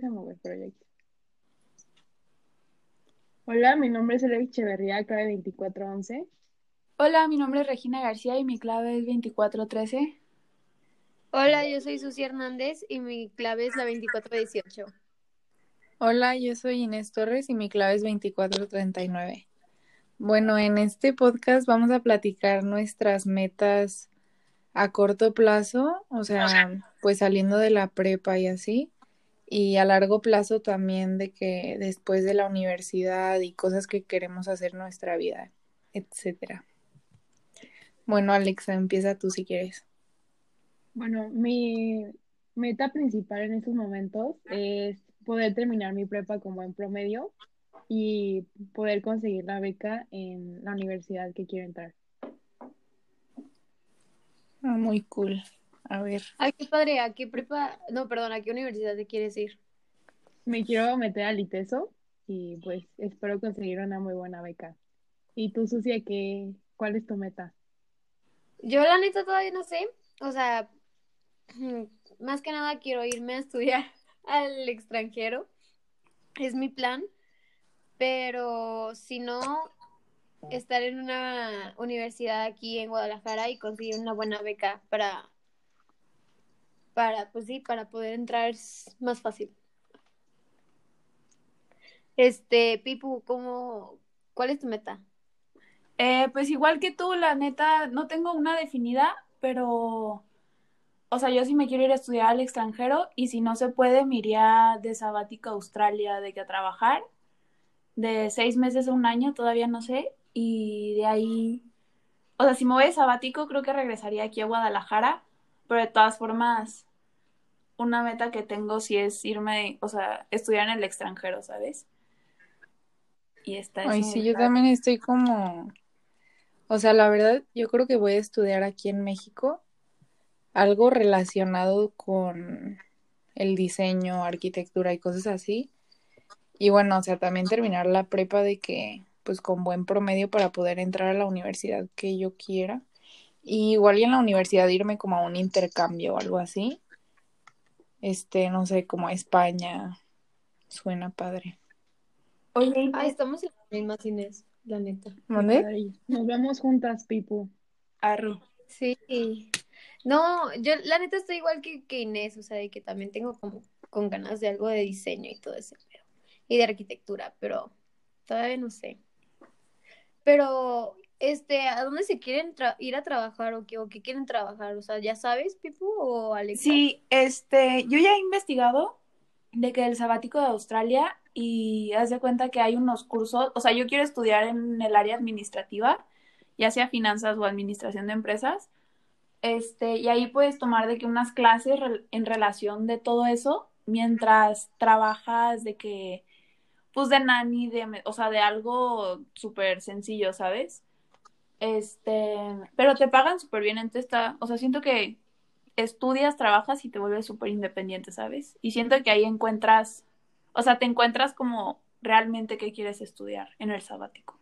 deja mover, pero ya aquí. Hola, mi nombre es Alex Echeverría, clave 2411. Hola, mi nombre es Regina García y mi clave es 2413. Hola, yo soy Susi Hernández y mi clave es la 2418. Hola, yo soy Inés Torres y mi clave es 2439. Bueno, en este podcast vamos a platicar nuestras metas a corto plazo, o sea, pues saliendo de la prepa y así, y a largo plazo también de que después de la universidad y cosas que queremos hacer nuestra vida, etcétera. Bueno, Alexa, empieza tú si quieres. Bueno, mi meta principal en estos momentos es poder terminar mi prepa con buen promedio y poder conseguir la beca en la universidad que quiero entrar. Ah, muy cool. A ver. Ay, qué padre. ¿A qué prepa? No, perdón, ¿a qué universidad te quieres ir? Me quiero meter al ITESO y pues espero conseguir una muy buena beca. ¿Y tú, Sucia, qué, cuál es tu meta? Yo la neta todavía no sé. O sea, más que nada quiero irme a estudiar al extranjero. Es mi plan. Pero si no, estar en una universidad aquí en Guadalajara y conseguir una buena beca para, para, pues sí, para poder entrar más fácil. Este, Pipu, ¿cómo, cuál es tu meta? Eh, pues igual que tú, la neta, no tengo una definida, pero, o sea, yo sí me quiero ir a estudiar al extranjero y si no se puede, me iría de sabática a Australia de que a trabajar de seis meses a un año, todavía no sé, y de ahí, o sea, si me voy de sabático, creo que regresaría aquí a Guadalajara, pero de todas formas, una meta que tengo sí es irme, o sea, estudiar en el extranjero, ¿sabes? Y está Ay, sí, yo también estoy como, o sea, la verdad, yo creo que voy a estudiar aquí en México algo relacionado con el diseño, arquitectura y cosas así y bueno, o sea, también terminar la prepa de que, pues con buen promedio para poder entrar a la universidad que yo quiera. Y igual y en la universidad irme como a un intercambio o algo así. Este, no sé, como a España. Suena padre. Oye, ah, estamos en las mismas Inés, la neta. ¿Dónde? Nos vemos juntas, Pipo. Arro. Sí. No, yo la neta estoy igual que, que Inés, o sea, de que también tengo como con ganas de algo de diseño y todo eso y de arquitectura, pero todavía no sé. Pero, este, ¿a dónde se quieren ir a trabajar o qué, o qué quieren trabajar? O sea, ¿ya sabes, Pipu o Alex? Sí, este, yo ya he investigado de que el sabático de Australia y haz de cuenta que hay unos cursos, o sea, yo quiero estudiar en el área administrativa, ya sea finanzas o administración de empresas, este, y ahí puedes tomar de que unas clases en relación de todo eso mientras trabajas de que pues de nani, de, o sea, de algo súper sencillo, ¿sabes? Este, pero te pagan súper bien, entonces está, o sea, siento que estudias, trabajas y te vuelves súper independiente, ¿sabes? Y siento que ahí encuentras, o sea, te encuentras como realmente qué quieres estudiar en el sabático.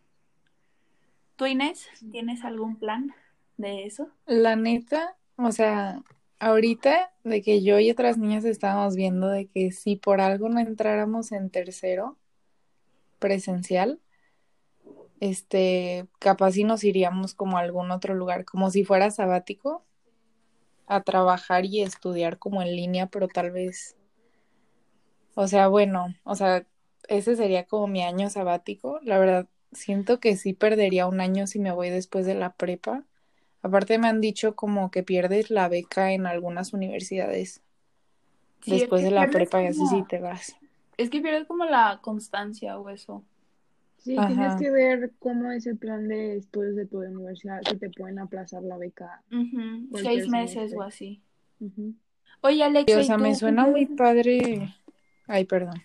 ¿Tú, Inés, tienes algún plan de eso? La neta, o sea, ahorita de que yo y otras niñas estábamos viendo de que si por algo no entráramos en tercero, presencial, este, capaz si nos iríamos como a algún otro lugar, como si fuera sabático, a trabajar y estudiar como en línea, pero tal vez, o sea, bueno, o sea, ese sería como mi año sabático. La verdad, siento que sí perdería un año si me voy después de la prepa. Aparte me han dicho como que pierdes la beca en algunas universidades después de la prepa y así sí te vas. Es que pierdes como la constancia o eso. Sí, tienes que ver cómo es el plan de estudios de tu universidad, si te pueden aplazar la beca. Seis meses o así. Oye, Alexa. o sea, me suena muy padre. Ay, perdón.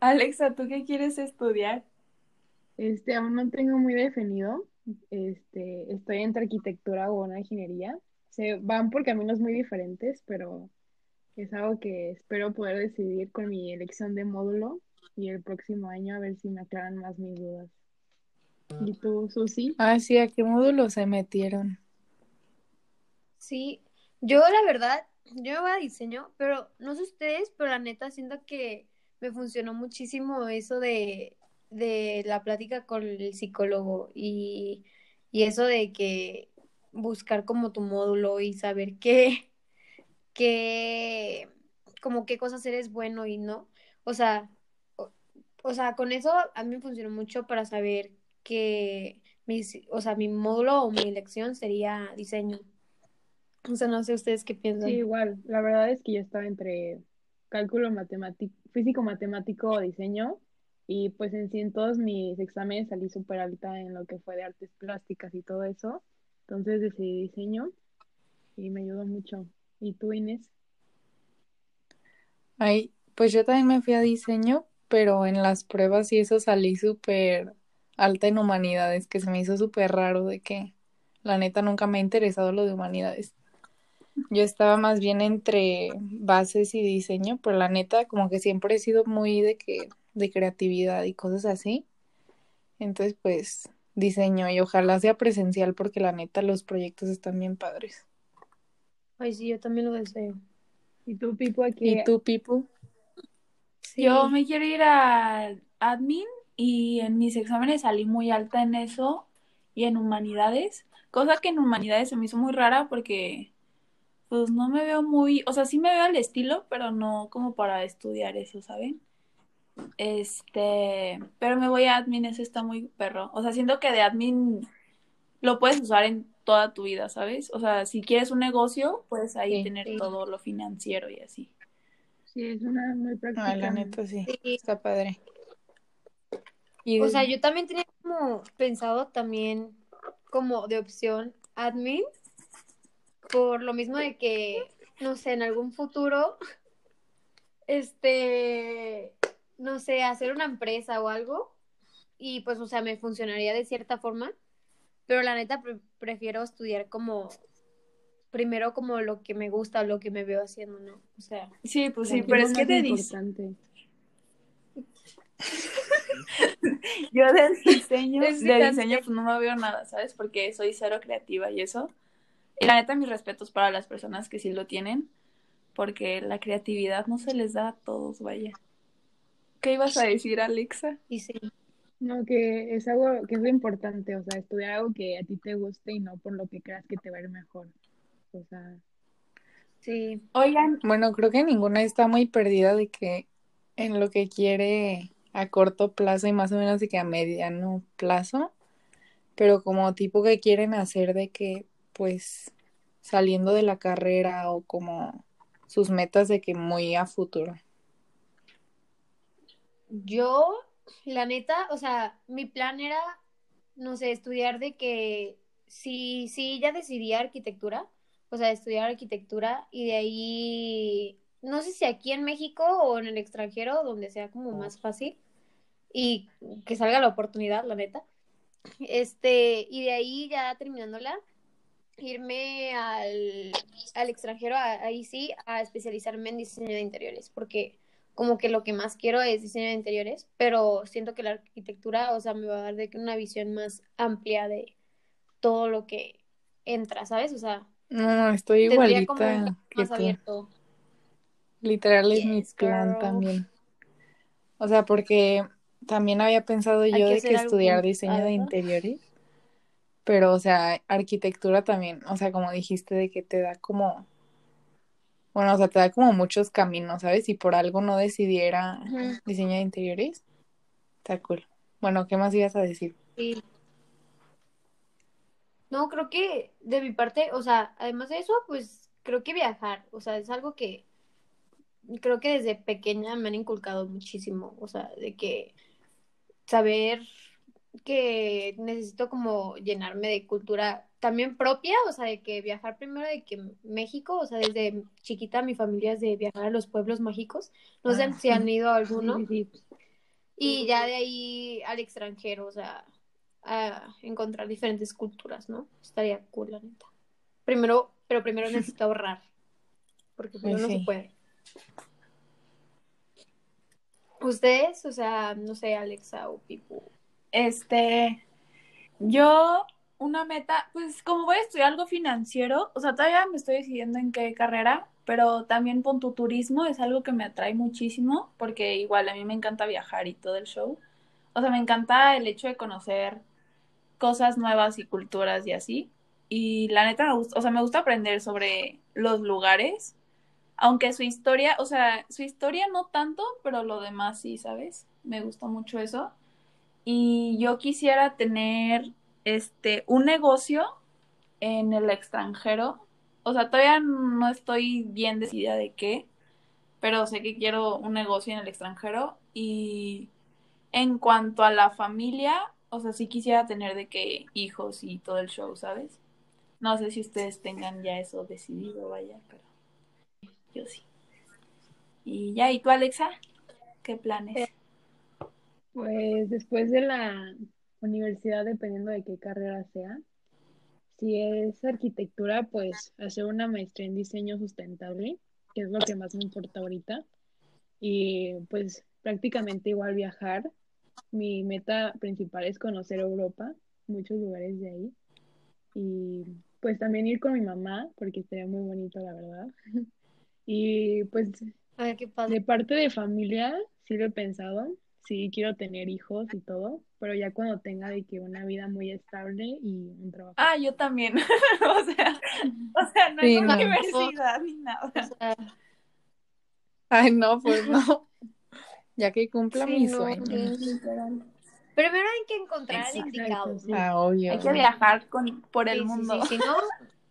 Alexa, ¿tú qué quieres estudiar? Este, aún no tengo muy definido. Este, estoy entre arquitectura o una ingeniería. Se van por caminos muy diferentes, pero es algo que espero poder decidir con mi elección de módulo y el próximo año a ver si me aclaran más mis dudas. ¿Y tú, Susi? Ah, sí, ¿a qué módulo se metieron? Sí, yo la verdad yo voy a diseño, pero no sé ustedes, pero la neta siento que me funcionó muchísimo eso de, de la plática con el psicólogo y, y eso de que buscar como tu módulo y saber qué, qué, como qué cosas eres bueno y no. O sea, o, sea, con eso a mí me funcionó mucho para saber que mi, o sea, mi módulo o mi lección sería diseño. O sea, no sé ustedes qué piensan. Sí, igual. La verdad es que yo estaba entre cálculo matemático, físico matemático o diseño. Y pues en sí en todos mis exámenes salí súper alta en lo que fue de artes plásticas y todo eso. Entonces decidí diseño y me ayudó mucho. ¿Y tú, Inés? Ay, pues yo también me fui a diseño, pero en las pruebas y eso salí súper alta en humanidades, que se me hizo súper raro de que la neta nunca me ha interesado lo de humanidades. Yo estaba más bien entre bases y diseño, pero la neta como que siempre he sido muy de que de creatividad y cosas así. Entonces, pues diseño y ojalá sea presencial porque la neta los proyectos están bien padres. Ay, sí, yo también lo deseo. ¿Y tú, Pipo, aquí? ¿Y tú, Pipo? Sí. Yo me quiero ir a admin y en mis exámenes salí muy alta en eso y en humanidades, cosa que en humanidades se me hizo muy rara porque pues no me veo muy, o sea, sí me veo al estilo, pero no como para estudiar eso, ¿saben? Este, pero me voy a admin, eso está muy perro. O sea, siento que de admin lo puedes usar en toda tu vida, ¿sabes? O sea, si quieres un negocio, puedes ahí Sí. tener Sí. todo lo financiero y así. Sí, es una muy práctica. Ah, la neta sí, Sí. está padre. Y O de- sea, yo también tenía como pensado también como de opción admin, por lo mismo de que, no sé, en algún futuro, este, no sé, hacer una empresa o algo, y pues, o sea, me funcionaría de cierta forma, pero la neta pre- prefiero estudiar como, primero como lo que me gusta, lo que me veo haciendo, ¿no? O sea, Sí, pues sí, pero es que dise- importante. yo de diseño, de diseño pues no me veo nada, ¿sabes? Porque soy cero creativa y eso. Y la neta, mis respetos para las personas que sí lo tienen, porque la creatividad no se les da a todos, vaya. ¿Qué ibas a decir, Alexa? y sí. No, que es algo que es lo importante, o sea, estudiar algo que a ti te guste y no por lo que creas que te va a ir mejor. O sea, Sí, Oigan, Bueno, creo que ninguna está muy perdida de que en lo que quiere a corto plazo y más o menos de que a mediano plazo, pero como tipo que quieren hacer de que pues saliendo de la carrera o como sus metas de que muy a futuro. Yo, la neta, o sea, mi plan era, no sé, estudiar de que sí, sí, ya decidí arquitectura, o sea, estudiar arquitectura y de ahí, no sé si aquí en México o en el extranjero, donde sea como más fácil y que salga la oportunidad, la neta. Este, y de ahí ya terminándola, irme al, al extranjero, a- ahí sí, a especializarme en diseño de interiores, porque como que lo que más quiero es diseño de interiores, pero siento que la arquitectura, o sea, me va a dar de una visión más amplia de todo lo que entra, ¿sabes? O sea, No, estoy tendría como un igualita que más abierto. Literal es mi Yes, plan girl. también. O sea, porque también había pensado yo que de que estudiar diseño de interiores, pero o sea, arquitectura también, o sea, como dijiste de que te da como, bueno, o sea, te da como muchos caminos, ¿sabes? Si por algo no decidiera diseño de interiores, está cool. Bueno, ¿qué más ibas a decir? sí. No, creo que de mi parte, o sea, además de eso, pues creo que viajar, o sea, es algo que creo que desde pequeña me han inculcado muchísimo, o sea, de que saber que necesito como llenarme de cultura también propia, o sea, de que viajar primero de que México, o sea, desde chiquita mi familia es de viajar a los pueblos mágicos, no sé Ah, si han ido a alguno, sí, sí. y ya de ahí al extranjero, o sea, a encontrar diferentes culturas, ¿no? Estaría cool, la neta. Primero, pero primero necesito ahorrar, porque Pues primero no se sí. puede. Ustedes, o sea, no sé, Alexa o Pipu. este, yo, una meta, pues como voy a estudiar algo financiero, o sea, todavía me estoy decidiendo en qué carrera, pero también con tu turismo es algo que me atrae muchísimo, porque igual a mí me encanta viajar y todo el show. O sea, me encanta el hecho de conocer cosas nuevas y culturas y así. Y la neta me gusta, o sea, me gusta aprender sobre los lugares, aunque su historia, o sea, su historia no tanto, pero lo demás sí, ¿sabes? Me gusta mucho eso. Y yo quisiera tener este un negocio en el extranjero. O sea, todavía no estoy bien decidida de qué, pero sé que quiero un negocio en el extranjero y en cuanto a la familia, o sea, sí quisiera tener de qué hijos y todo el show, ¿sabes? No sé si ustedes tengan ya eso decidido, vaya, pero yo sí. Y ya, ¿y tú, Alexa? ¿Qué planes? Pues después de la universidad, dependiendo de qué carrera sea, si es arquitectura, pues hacer una maestría en diseño sustentable, que es lo que más me importa ahorita. Y pues prácticamente igual viajar. Mi meta principal es conocer Europa, muchos lugares de ahí. Y pues también ir con mi mamá, porque estaría muy bonito, la verdad. Y pues Ay, qué padre. de parte de familia, sí lo he pensado, sí quiero tener hijos y todo, pero ya cuando tenga de que una vida muy estable y un trabajo. Ah, yo también. o sea, o sea, no Sí, es una no. universidad ni O nada. sea, Ay, no, pues no. Ya que cumpla sí, mi no, sueño. sí. Primero hay que encontrar Exacto, indicado. sí. Ah, obvio. Hay que viajar con, por el Sí, mundo. sí, si no,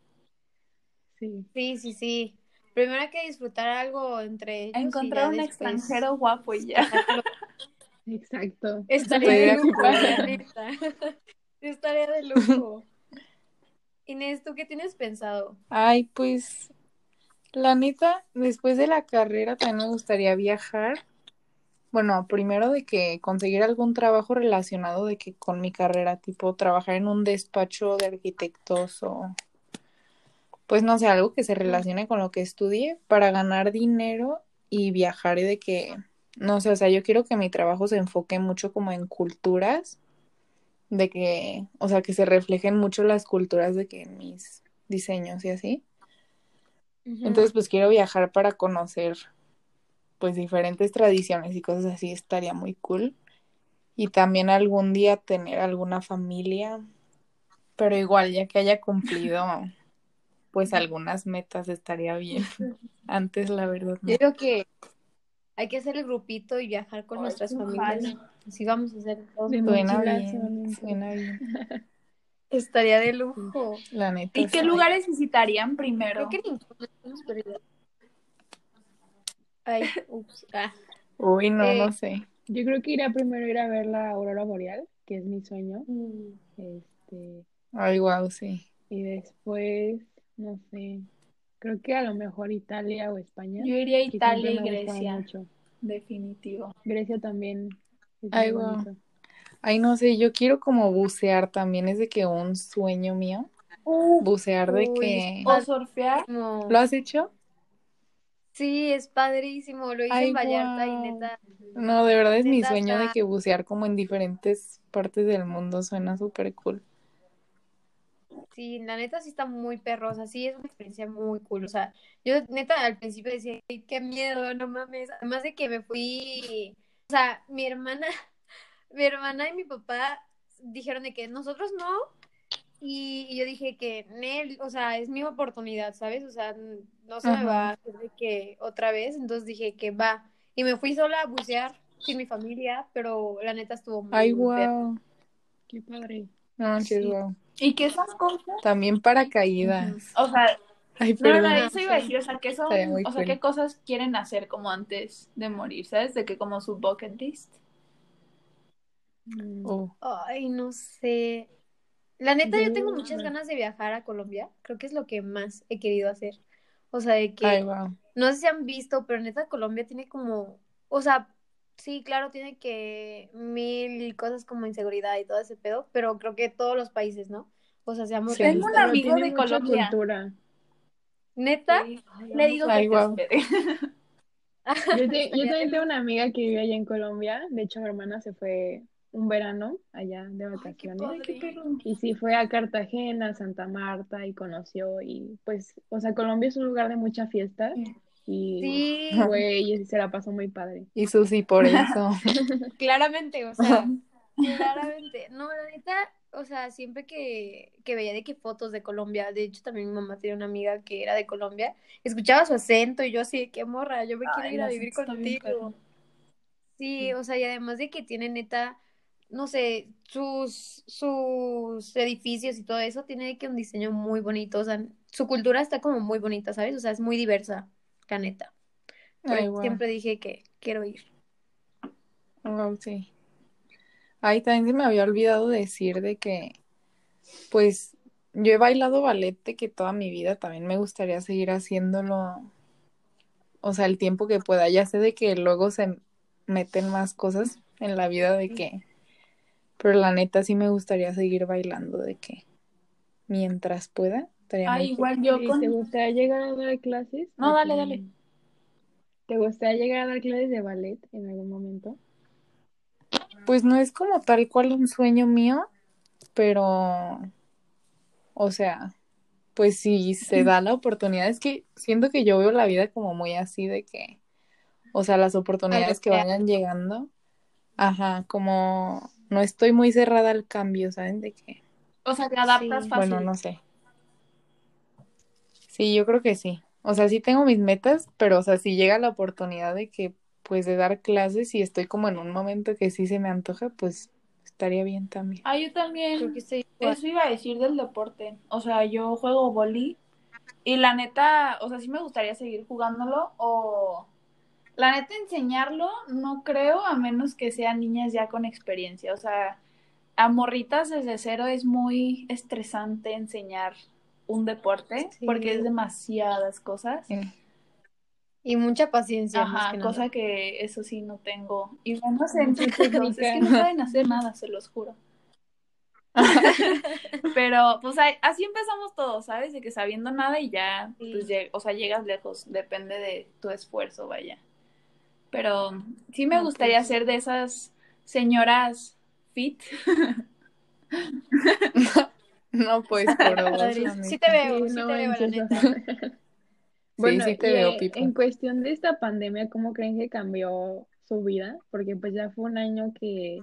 Sí, sí, sí, sí. Primero hay que disfrutar algo entre ellos. Encontrar un después extranjero guapo y ya. exacto. Estaría de lujo. Estaría de lujo. Inés, ¿tú qué tienes pensado? Ay, pues, la neta, después de la carrera también me gustaría viajar. Bueno, primero de que conseguir algún trabajo relacionado de que con mi carrera, tipo trabajar en un despacho de arquitectos o pues no sé, algo que se relacione con lo que estudie para ganar dinero y viajar y de que, no sé, o sea, yo quiero que mi trabajo se enfoque mucho como en culturas, de que, o sea, que se reflejen mucho las culturas de que en mis diseños y así. Entonces, pues quiero viajar para conocer pues diferentes tradiciones y cosas así, estaría muy cool. Y también algún día tener alguna familia, pero igual ya que haya cumplido pues algunas metas estaría bien. Antes la verdad no. Yo creo que hay que hacer el grupito y viajar con Ay, nuestras familias. Así vamos a hacer todos. De Suena bien, bien. Estaría de lujo. La neta. ¿Y qué lugares visitarían primero? Creo que ninguno hemos perdido. Ay, ups. Ah. Uy, no, Eh, no sé. Yo creo que iría primero a ir a ver la aurora boreal, que es mi sueño. Mm. Este, Ay, wow, sí. y después, no sé, creo que a lo mejor Italia o España, Yo iría a Italia y Grecia, mucho. definitivo. Grecia también Ay, wow. bonito. Ay, no sé, yo quiero como bucear también, es de que un sueño mío, bucear de Uy, que... O surfear. ¿Lo has hecho? Sí, es padrísimo. Lo hice Ay, en Vallarta y neta. No, de verdad es mi sueño de que bucear como en diferentes partes del mundo suena súper cool. Sí, la neta sí está muy perrosa, sí es una experiencia muy cool, o sea, yo neta al principio decía, "Ay, qué miedo, no mames, además de que me fui, o sea, mi hermana, mi hermana y mi papá dijeron de que nosotros no, y, y yo dije que, Nel, o sea, es mi oportunidad, ¿sabes? O sea, no se me va a hacer de que otra vez, entonces dije que va, y me fui sola a bucear sin mi familia, pero la neta estuvo muy, Ay, muy wow. Qué padre. No Sí. wow. ¿Y qué esas cosas? También paracaídas. O sea, Ay, no, no, eso iba a decir, o sea, ¿qué son, o sea, qué cosas quieren hacer como antes de morir, ¿sabes? De que como su bucket list. Mm, Oh, Ay, no sé. La neta, yo tengo muchas ganas de viajar a Colombia. Creo que es lo que más he querido hacer. O sea, de que, Ay, wow. no sé si han visto, pero neta, Colombia tiene como, o sea, sí, claro, tiene que mil cosas como inseguridad y todo ese pedo, pero creo que todos los países, ¿no? O sea, seamos Sí. Tengo un amigo de Colombia. cultura. Neta, Sí. Ay, Le digo Ay, que te guau. espere. Yo, te- yo Estaría también tengo una amiga que vive allá en Colombia. De hecho, mi hermana se fue un verano allá de Ay, qué vacaciones. padre. qué. Y sí fue a Cartagena, Santa Marta y conoció y pues, o sea, Colombia es un lugar de mucha fiesta y Sí, fue y se la pasó muy padre. Y Susi por eso. claramente, o sea, claramente. No, la neta, o sea, siempre que, que veía de qué fotos de Colombia, de hecho también mi mamá tenía una amiga que era de Colombia, escuchaba su acento y yo así, qué morra, yo me quiero Ay, ir a vivir contigo. Sí, o sea, y además de que tiene neta, no sé, sus, sus edificios y todo eso, tiene que un diseño muy bonito, o sea, su cultura está como muy bonita, ¿sabes? O sea, es muy diversa, la neta. Por Ay, eso guau. siempre dije que quiero ir. Wow, sí. Ay, también se me había olvidado decir de que, pues, yo he bailado ballet de que toda mi vida también me gustaría seguir haciéndolo, o sea, el tiempo que pueda. Ya sé de que luego se meten más cosas en la vida de que, pero la neta sí me gustaría seguir bailando de que mientras pueda, estaría muy igual yo ¿Y con... te gustaría llegar a dar clases? No, ¿O dale, dale. ¿Te gustaría llegar a dar clases de ballet en algún momento? Pues no es como tal cual un sueño mío, pero, o sea, pues si se da la oportunidad, es que siento que yo veo la vida como muy así de que, o sea, las oportunidades que vayan llegando, ajá, como no estoy muy cerrada al cambio, ¿saben? De que, O sea, te adaptas Sí. fácil. bueno, no sé. Sí, yo creo que sí. O sea, sí tengo mis metas, pero, o sea, si llega la oportunidad de que, pues, de dar clases y estoy como en un momento que sí se me antoja, pues, estaría bien también. Ah, yo también. Creo que igual. Eso iba a decir del deporte. O sea, yo juego boli y la neta, o sea, sí me gustaría seguir jugándolo o la neta enseñarlo, no creo, a menos que sean niñas ya con experiencia. O sea, a morritas desde cero es muy estresante enseñar un deporte Sí. porque es demasiadas cosas. Sí. Y mucha paciencia, más Ajá, que cosa nada. que eso sí no tengo. Y Mucha chicos, es que no saben hacer nada, se los juro. Pero, pues así empezamos todos, ¿sabes? De que sabiendo nada y ya, Sí. pues, lleg- o sea, llegas lejos, depende de tu esfuerzo, vaya. Pero sí me gustaría ser de esas señoras fit. No, pues, por dos, Padre, la sí te veo, Sí, sí no te veo, la neta. Bueno, sí te y, veo, eh, Pipo. en cuestión de esta pandemia, ¿cómo creen que cambió su vida? Porque pues ya fue un año que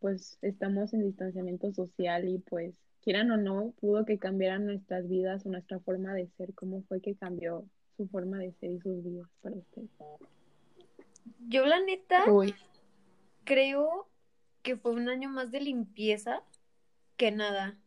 pues estamos en distanciamiento social y pues quieran o no, pudo que cambiaran nuestras vidas o nuestra forma de ser. ¿Cómo fue que cambió su forma de ser y sus vidas para ustedes? Yo, la neta, Uy, creo que fue un año más de limpieza que nada.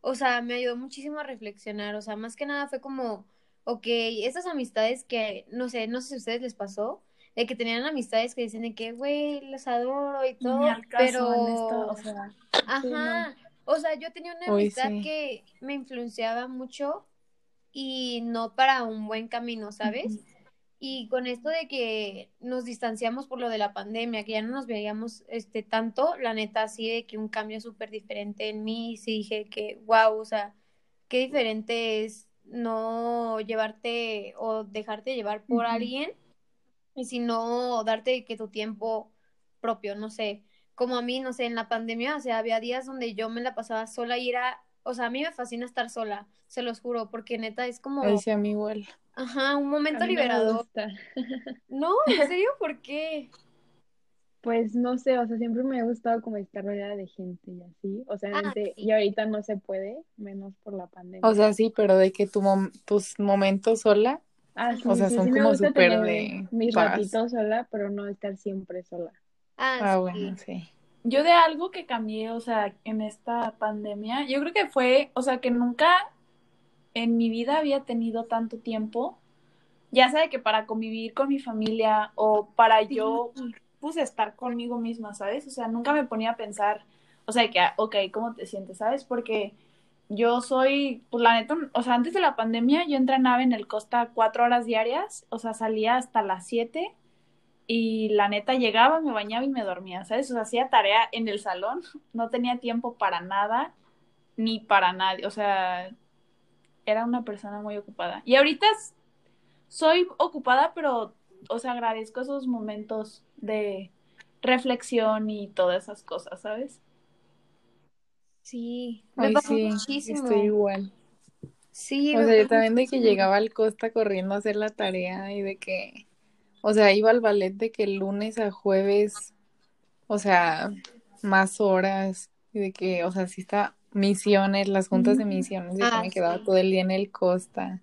O sea, me ayudó muchísimo a reflexionar. O sea, más que nada fue como, ok, estas amistades que, no sé, no sé si a ustedes les pasó, de que tenían amistades que dicen de que, güey, los adoro y todo, pero... en esto, o sea, Ajá. O sea, yo tenía una Uy, amistad sí. que me influenciaba mucho y no para un buen camino, ¿sabes? Y con esto de que nos distanciamos por lo de la pandemia, que ya no nos veíamos este tanto, la neta sí de que un cambio súper diferente en mí, sí dije que, wow, o sea, qué diferente es no llevarte o dejarte llevar por Ujú. alguien, y sino darte que tu tiempo propio, no sé, como a mí, no sé, en la pandemia, o sea, había días donde yo me la pasaba sola y era, o sea, a mí me fascina estar sola, se los juro, porque neta es como, sí a mí igual. Ajá, un A momento mí no me liberador. gusta. No, ¿en serio? ¿Por qué? Pues no sé, o sea, siempre me ha gustado como estar rodeada de gente y así. O sea, Ah, sí. y ahorita no se puede, menos por la pandemia. O sea, sí, pero de que tu mom- tus momentos sola, Ah, sí, o sea, sí, son como súper de mis paz. ratitos sola, pero no estar siempre sola. Ah, Ah, sí. bueno, sí. Yo de algo que cambié, o sea, en esta pandemia, yo creo que fue, o sea, que nunca en mi vida había tenido tanto tiempo, ya sea de que para convivir con mi familia o para yo, pues, estar conmigo misma, ¿sabes? O sea, nunca me ponía a pensar, o sea, que, ah, ok, ¿cómo te sientes, sabes? Porque yo soy, pues, la neta, o sea, antes de la pandemia yo entrenaba en el Costa cuatro horas diarias, o sea, salía hasta las siete y la neta llegaba, me bañaba y me dormía, ¿sabes? O sea, hacía tarea en el salón, no tenía tiempo para nada, ni para nadie, o sea, era una persona muy ocupada. Y ahorita soy ocupada, pero, o sea, agradezco esos momentos de reflexión y todas esas cosas, ¿sabes? Sí, me Ay, pasó sí, muchísimo. estoy igual. Sí, O sea, yo también de que llegaba al Costa corriendo a hacer la tarea y de que, o sea, iba al ballet de que el lunes a jueves, o sea, más horas y de que, o sea, sí está misiones, las juntas de misiones, que Ah, me quedaba sí. todo el día en el Costa.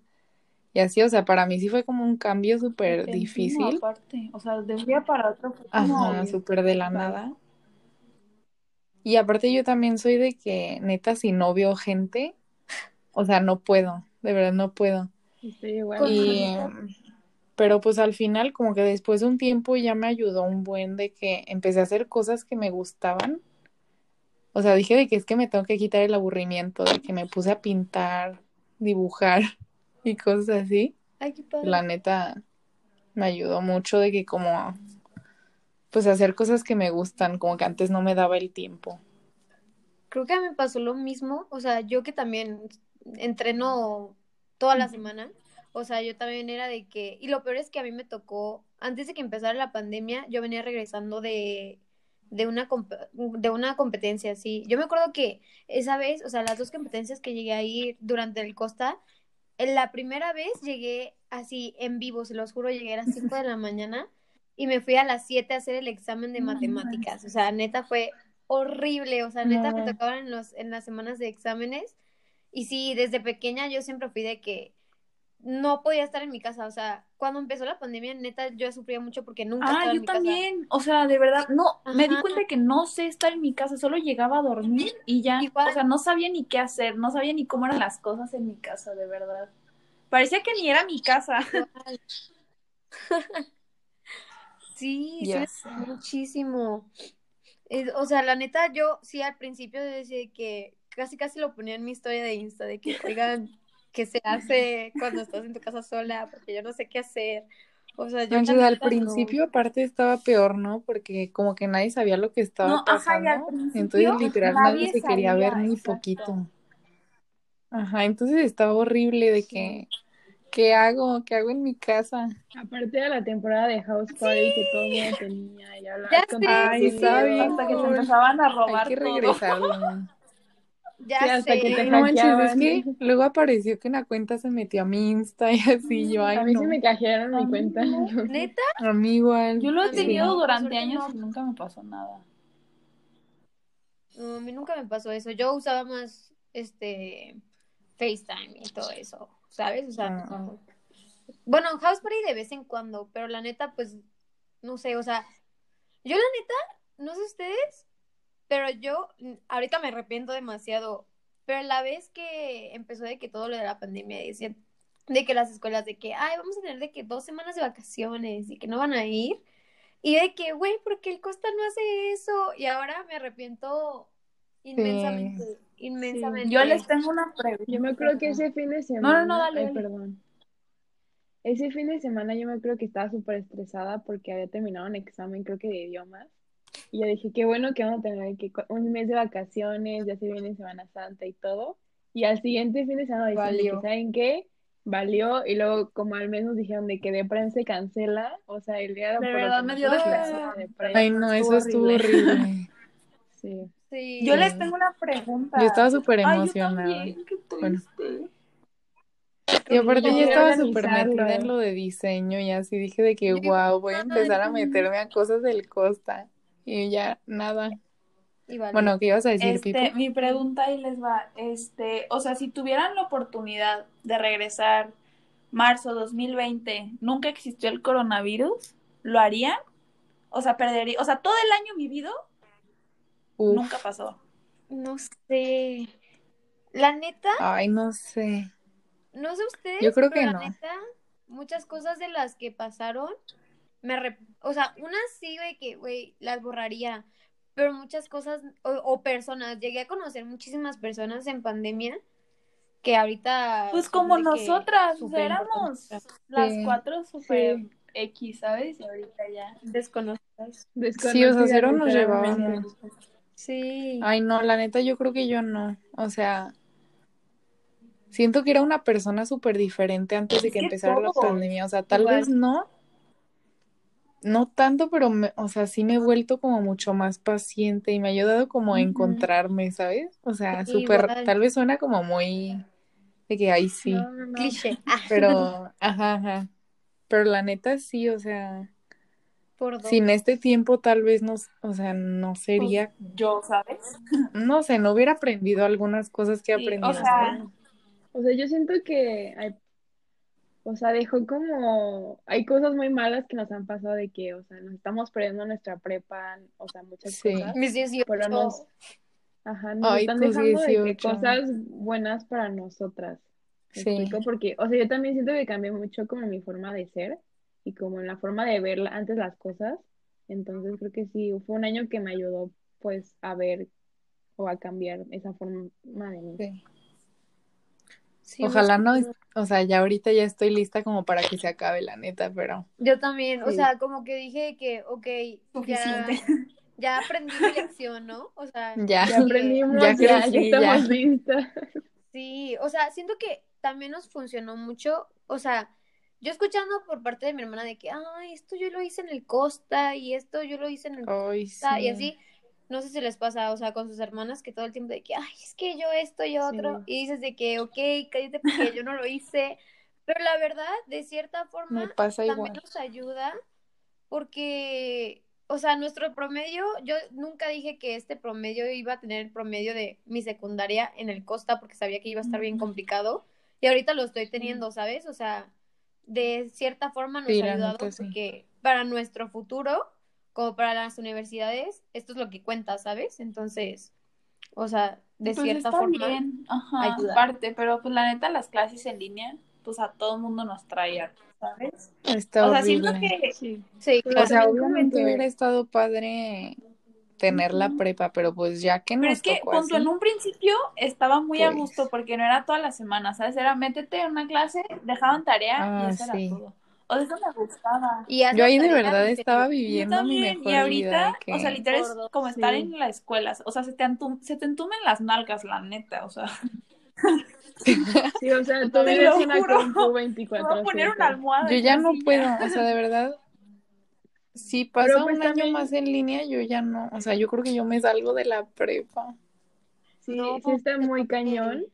Y así, o sea, para mí sí fue como un cambio súper difícil. aparte. O sea, de un día para otro fue como. Ajá, súper de la nada. Y aparte yo también soy de que, neta, si no veo gente, o sea, no puedo, de verdad no puedo. Igual. Con- Y, pero pues al final, como que después de un tiempo ya me ayudó un buen de que empecé a hacer cosas que me gustaban. O sea, dije de que es que me tengo que quitar el aburrimiento, de que me puse a pintar, dibujar y cosas así. Ay, qué padre. La neta me ayudó mucho de que como, pues hacer cosas que me gustan, como que antes no me daba el tiempo. Creo que a mí me pasó lo mismo, o sea, yo que también entreno toda la semana, o sea, yo también era de que, y lo peor es que a mí me tocó, antes de que empezara la pandemia, yo venía regresando de, de una, comp- de una competencia, sí. Yo me acuerdo que esa vez, o sea, las dos competencias que llegué a ir durante el Costa, en la primera vez llegué así en vivo, se los juro, llegué a las 5 de la mañana y me fui a las 7 a hacer el examen de matemáticas, o sea, neta fue horrible, o sea, neta me tocaban en, los, en las semanas de exámenes y sí, desde pequeña yo siempre fui de que no podía estar en mi casa, o sea, cuando empezó la pandemia, neta, yo sufría mucho porque nunca Ah, estaba en yo mi casa. también. O sea, de verdad, no, me di cuenta que no sé estar en mi casa, solo llegaba a dormir y ya. Igual. O sea, no sabía ni qué hacer, no sabía ni cómo eran las cosas en mi casa, de verdad. Parecía que ni era mi casa. Sí, muchísimo. Es- o sea, la neta, yo sí al principio decía que casi casi lo ponía en mi historia de Insta, de que, oigan, ¿qué se hace cuando estás en tu casa sola? Porque yo no sé qué hacer. O sea, yo Manches, al no. principio aparte estaba peor, ¿no? Porque como que nadie sabía lo que estaba No, ajá, pasando. principio Entonces literal nadie nadie se quería ver ni exacto. poquito. Ajá, entonces estaba horrible de que, ¿qué hago? ¿Qué hago en mi casa? Aparte de la temporada de House Party que todo el mundo tenía y hablabas Ya con Ay, sí, Hasta que cool. empezaban a Hay robar que todo. Ya Sí, hasta que sé. te No manches, es que luego apareció que una cuenta se metió a mi Insta y así yo, A ay mí sí no. me cajearon A mi mí cuenta. Neta, A mí igual. Yo lo he A mí tenido por durante años no. y nunca me pasó nada. no, a mí nunca me pasó eso. Yo usaba más este FaceTime y todo eso, ¿sabes? O sea, Ah. no. Bueno, House Party de vez en cuando, pero la neta, pues, no sé, o sea, yo la neta, no sé ustedes, pero yo mm, ahorita me arrepiento demasiado. Pero la vez que empezó de que todo lo de la pandemia, decían de que las escuelas, de que, ay, vamos a tener de que dos semanas de vacaciones y que no van a ir. Y de que, güey, ¿por qué el Costa no hace eso? Y ahora me arrepiento inmensamente, inmensamente. Yo les tengo una pregunta. Yo me acuerdo que ese fin de No, semana. no, no, dale, Ay, dale. perdón. Ese fin de semana yo me acuerdo que estaba súper estresada porque había terminado un examen, creo que de idiomas. Y yo dije, qué bueno que vamos a tener que un mes de vacaciones, ya se viene Semana Santa y todo. Y al siguiente fin de semana dicen de. ¿saben qué? Valió. Y luego, como al mes nos dijeron de que de prensa se cancela. O sea, el día De lo verdad me dio depresión. de De. Ay no, eso estuvo horrible. Sí. Sí. Yo les tengo una pregunta. Yo estaba súper Ay, yo emocionada. también, qué Bueno. aparte Yo yo quería estaba súper metida en lo de diseño y así dije de que, Yo wow, voy a empezar a meterme a cosas del Costa. Y ya, nada. Y. Bueno, ¿qué ibas a decir, Este, Pipo? mi pregunta ahí les va, este, o sea, si tuvieran la oportunidad de regresar marzo 2020, nunca existió el coronavirus, ¿lo harían? O sea, perdería, o sea, todo el año vivido Uf. nunca pasó. No sé. La neta, Ay, no sé. no sé ustedes, Yo creo pero que la no. neta, muchas cosas de las que pasaron, me arrep- o sea, unas sí, güey, que, güey, las borraría, pero muchas cosas, o, o personas, llegué a conocer muchísimas personas en pandemia que ahorita Pues como nosotras, o sea, súper éramos las Sí. cuatro super X, ¿sabes? Y ahorita ya. desconocidas. Sí, o sea, cero nos llevábamos. Sí. Ay, no, la neta, yo creo que yo no. O sea, siento que era una persona súper diferente antes de que empezara la pandemia. O sea, tal Igual. vez no, no tanto, pero, me- o sea, sí me he vuelto como mucho más paciente y me ha ayudado como a encontrarme, ¿sabes? O sea, súper, tal vez suena como muy de que, ay, sí, No, no, no. Cliché. Ah, pero, ajá, ajá. Pero la neta sí, o sea, por sin este tiempo tal vez no, o sea, no Pues, sería, yo, ¿sabes? no sé, no hubiera aprendido algunas cosas que he Sí, aprendido. o sea, O sea, yo siento que hay, o sea, dejó como, hay cosas muy malas que nos han pasado de que, o sea, nos estamos perdiendo nuestra prepa, o sea, muchas Sí. cosas, Mis 18. pero nos, ajá, nos Ay, están dejando de que 18. cosas buenas para nosotras. ¿Me Sí. explico? Porque, o sea, yo también siento que cambié mucho como mi forma de ser y como en la forma de ver antes las cosas. Entonces creo que sí, fue un año que me ayudó pues a ver o a cambiar esa forma de mí. Sí. Sí, Ojalá no, es- o sea, ya ahorita ya estoy lista como para que se acabe la neta, pero Yo también, o sea, como que dije que, ok, ya, Suficiente. ya aprendí mi lección, ¿no? O sea, ya, Ya aprendimos, Ya ya, ya, crecí, estamos ya. listas. sí, o sea, siento que también nos funcionó mucho, o sea, yo escuchando por parte de mi hermana de que, ay, esto yo lo hice en el Costa y esto yo lo hice en el Ay, Costa y sí. así, no sé si les pasa, o sea, con sus hermanas que todo el tiempo de que, ay, es que yo esto, yo otro, Sí. y dices de que, ok, cállate porque yo no lo hice, pero la verdad, de cierta forma, también igual. nos ayuda porque, o sea, nuestro promedio, yo nunca dije que este promedio iba a tener el promedio de mi secundaria en el Costa porque sabía que iba a estar bien complicado y ahorita lo estoy teniendo, ¿sabes? O sea, de cierta forma nos ha ayudado neta, sí. porque para nuestro futuro, como para las universidades, esto es lo que cuenta, ¿sabes? Entonces, o sea, de Pues cierta está forma, bien, ajá, ayuda. aparte, pero pues la neta las clases en línea, pues a todo mundo nos trae ¿sabes? Está o sea, horrible. siento que Sí. sí, Pero O sea, obviamente hubiera estado padre tener la prepa, pero pues ya que Pero nos es que, tocó punto, así, en un principio estaba muy a Pues. gusto porque no era toda la semana, ¿sabes? Era métete en una clase, dejaban tarea Ah, y eso sí. era todo. O sea, eso me gustaba. y yo ahí de verdad estaba viviendo mi también, mejor y ahorita, vida o sea, literal es como estar en la escuela, o sea, se te, antum- se te entumen las nalgas, la neta, o sea, Sí, o sea, tú vives compu me voy a 24 poner una almohada yo ya no silla. puedo, o sea, de verdad, si pasa pues, un año más en línea, yo ya no, o sea, yo creo que yo me salgo de la prepa. Sí, No, sí está muy cañón.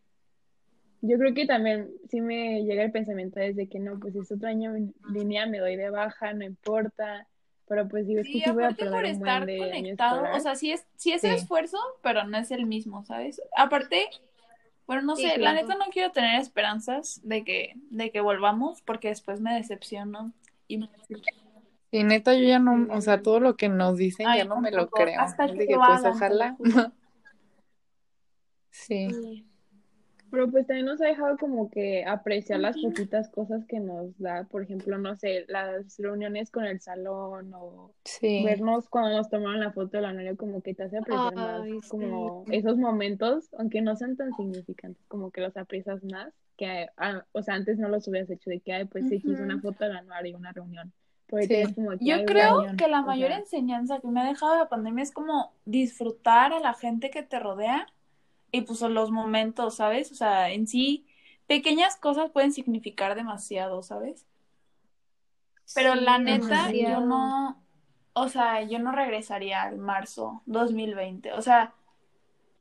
Yo creo que también sí me llega el pensamiento desde que no, pues es otro año en línea, me doy de baja, no importa. Pero pues digo, es que Sí, sí voy a aparte por perder un buen estar de conectado, o sea, sí es, sí es Sí. esfuerzo, pero no es el mismo, ¿sabes? Aparte, bueno, no Sí, sé, la neta no quiero tener esperanzas de que, de que volvamos, porque después me decepciono y me Y neta, yo ya no, o sea, todo lo que nos dicen Ay, ya no me lo creo. hasta que de que pues hagan, ojalá. Sí. Pero pues también nos ha dejado como que apreciar las poquitas cosas que nos da, por ejemplo, no sé, las reuniones con el salón o Sí. vernos cuando nos tomaron la foto de la novia, como que te hace apreciar más Ay, sí. como esos momentos, aunque no sean tan significantes, como que los aprecias más, que, ah, o sea, antes no los hubieras hecho de que, pues se quiso una foto de la novia y una reunión. Sí. como Yo creo cañón, que la mayor sea, enseñanza que me ha dejado la pandemia es como disfrutar a la gente que te rodea y pues los momentos, ¿sabes? O sea, en sí, pequeñas cosas pueden significar demasiado, ¿sabes? Pero la neta, yo no, o sea, yo no regresaría al marzo 2020. O sea,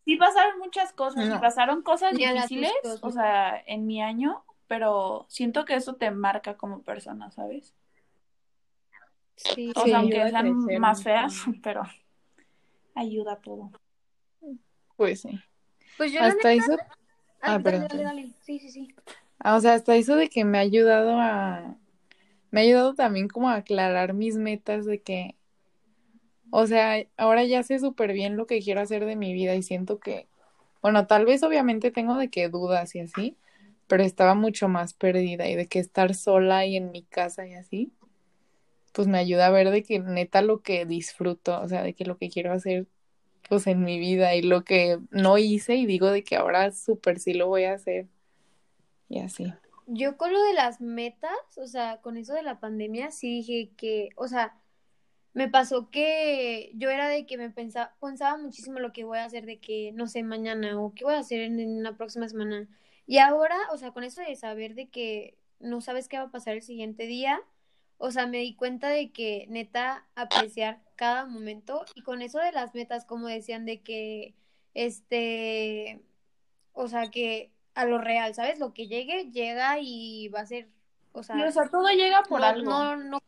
sí pasaron muchas cosas, No. pasaron cosas difíciles, o sea, en mi año, pero siento que eso te marca como persona, ¿sabes? Sí. O Sí. sea, aunque sean crecer más feas, pero ayuda todo. Pues sí. Pues yo Hasta neta... eso, Ah, Ah, dale, perdón, dale, dale. Sí, sí, sí. ah, o sea, hasta eso de que me ha ayudado a, me ha ayudado también como a aclarar mis metas de que, o sea, ahora ya sé súper bien lo que quiero hacer de mi vida y siento que, bueno, tal vez obviamente tengo de que dudas y así, pero estaba mucho más perdida y de que estar sola y en mi casa y así, pues me ayuda a ver de que neta lo que disfruto, o sea, de que lo que quiero hacer pues en mi vida y lo que no hice y digo de que ahora súper sí lo voy a hacer y así. Yo con lo de las metas, o sea, con eso de la pandemia, sí dije que, o sea, me pasó que yo era de que me pensaba, pensaba muchísimo lo que voy a hacer de que, no sé, mañana o qué voy a hacer en, en la próxima semana. Y ahora, o sea, con eso de saber de que no sabes qué va a pasar el siguiente día, o sea, me di cuenta de que neta apreciar cada momento y con eso de las metas, como decían, de que, este, o sea, que a lo real, ¿sabes? Lo que llegue, llega y va a ser, o sea, o sea, todo llega por no, algo. no, no.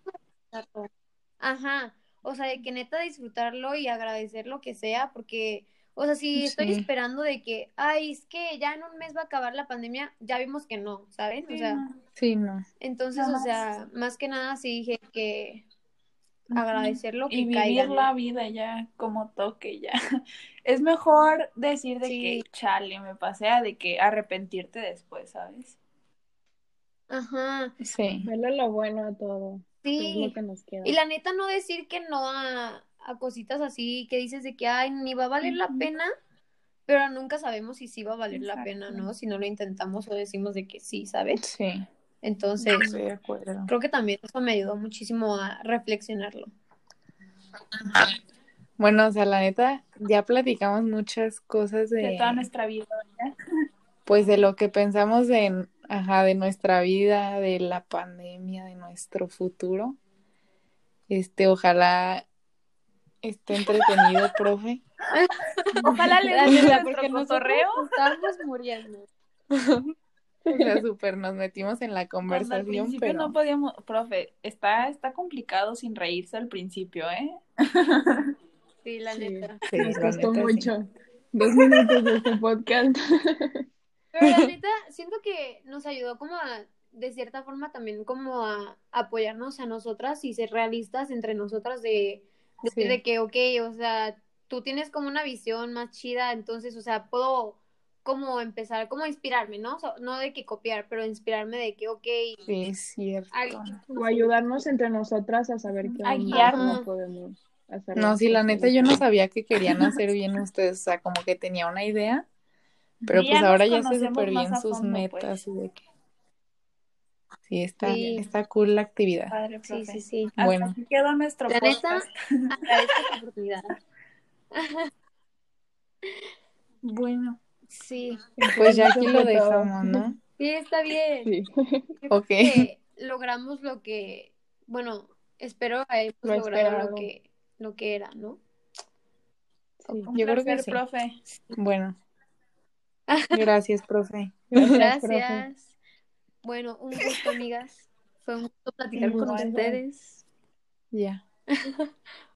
Ajá, o sea, de que neta disfrutarlo y agradecer lo que sea, porque, o sea, si estoy esperando de que, ay, es que ya en un mes va a acabar la pandemia, ya vimos que no, ¿saben? O Sí, sea, no. Sí, no. entonces, o sea, más que nada sí dije que. Agradecer lo que Y vivir la vida ya como toque ya. Es mejor decir de Sí. que chale, me pasé a de que arrepentirte después, ¿sabes? Ajá, Sí. Verle lo bueno a todo. Es sí. lo que nos queda. Y la neta no decir que no a, a cositas así que dices de que, ay, ni va a valer la pena, pero nunca sabemos si sí va a valer la pena. ¿no? Si no lo intentamos o decimos de que sí, ¿sabes? Sí. Entonces, de creo que también eso me ayudó muchísimo a reflexionarlo. Bueno, o sea, la neta, ya platicamos muchas cosas De de, toda nuestra vida. pues de lo que pensamos de, ajá, de nuestra vida, de la pandemia, de nuestro futuro. Este, ojalá esté entretenido, profe. Ojalá guste neta, nuestro cotorreo. Estábamos muriendo. O sea, súper nos metimos en la Cuando al conversación, principio pero no podíamos, profe, está, está complicado sin reírse al principio, ¿eh? Sí, la Sí. neta. sí, Nos costó neta, sí. mucho. Dos minutos de este podcast. Pero la neta, siento que nos ayudó como a, de cierta forma también como a apoyarnos a nosotras y ser realistas entre nosotras de, decir Sí. de que, ok, o sea, tú tienes como una visión más chida, entonces, o sea, puedo como empezar, como inspirarme, ¿no? O sea, no de que copiar, pero inspirarme de que, ok, Sí, es cierto. Alguien- O ayudarnos entre nosotras a saber qué A onda, guiarnos. cómo podemos hacer No, sí, la neta, yo no sabía que querían hacer bien ustedes, o sea, como que tenía una idea, pero pues ya ahora ya sé súper bien sus fondo, metas pues. y de que... Sí, está, Sí. está cool la actividad. Padre, sí, sí, sí. Hasta Bueno. aquí quedó nuestro La neta, podcast. agradezco esta oportunidad. Bueno, Sí, Pues ya aquí lo dejamos, ¿no? sí, está bien. Sí. Yo Ok. creo que logramos lo que, bueno, espero hayamos Lo logrado lo esperado. que, lo que era, ¿no? Sí. Yo creo que sí. profe. Bueno. Gracias, profe. Gracias, profe. Bueno, un gusto, amigas. Fue un gusto platicar con ustedes. Ya.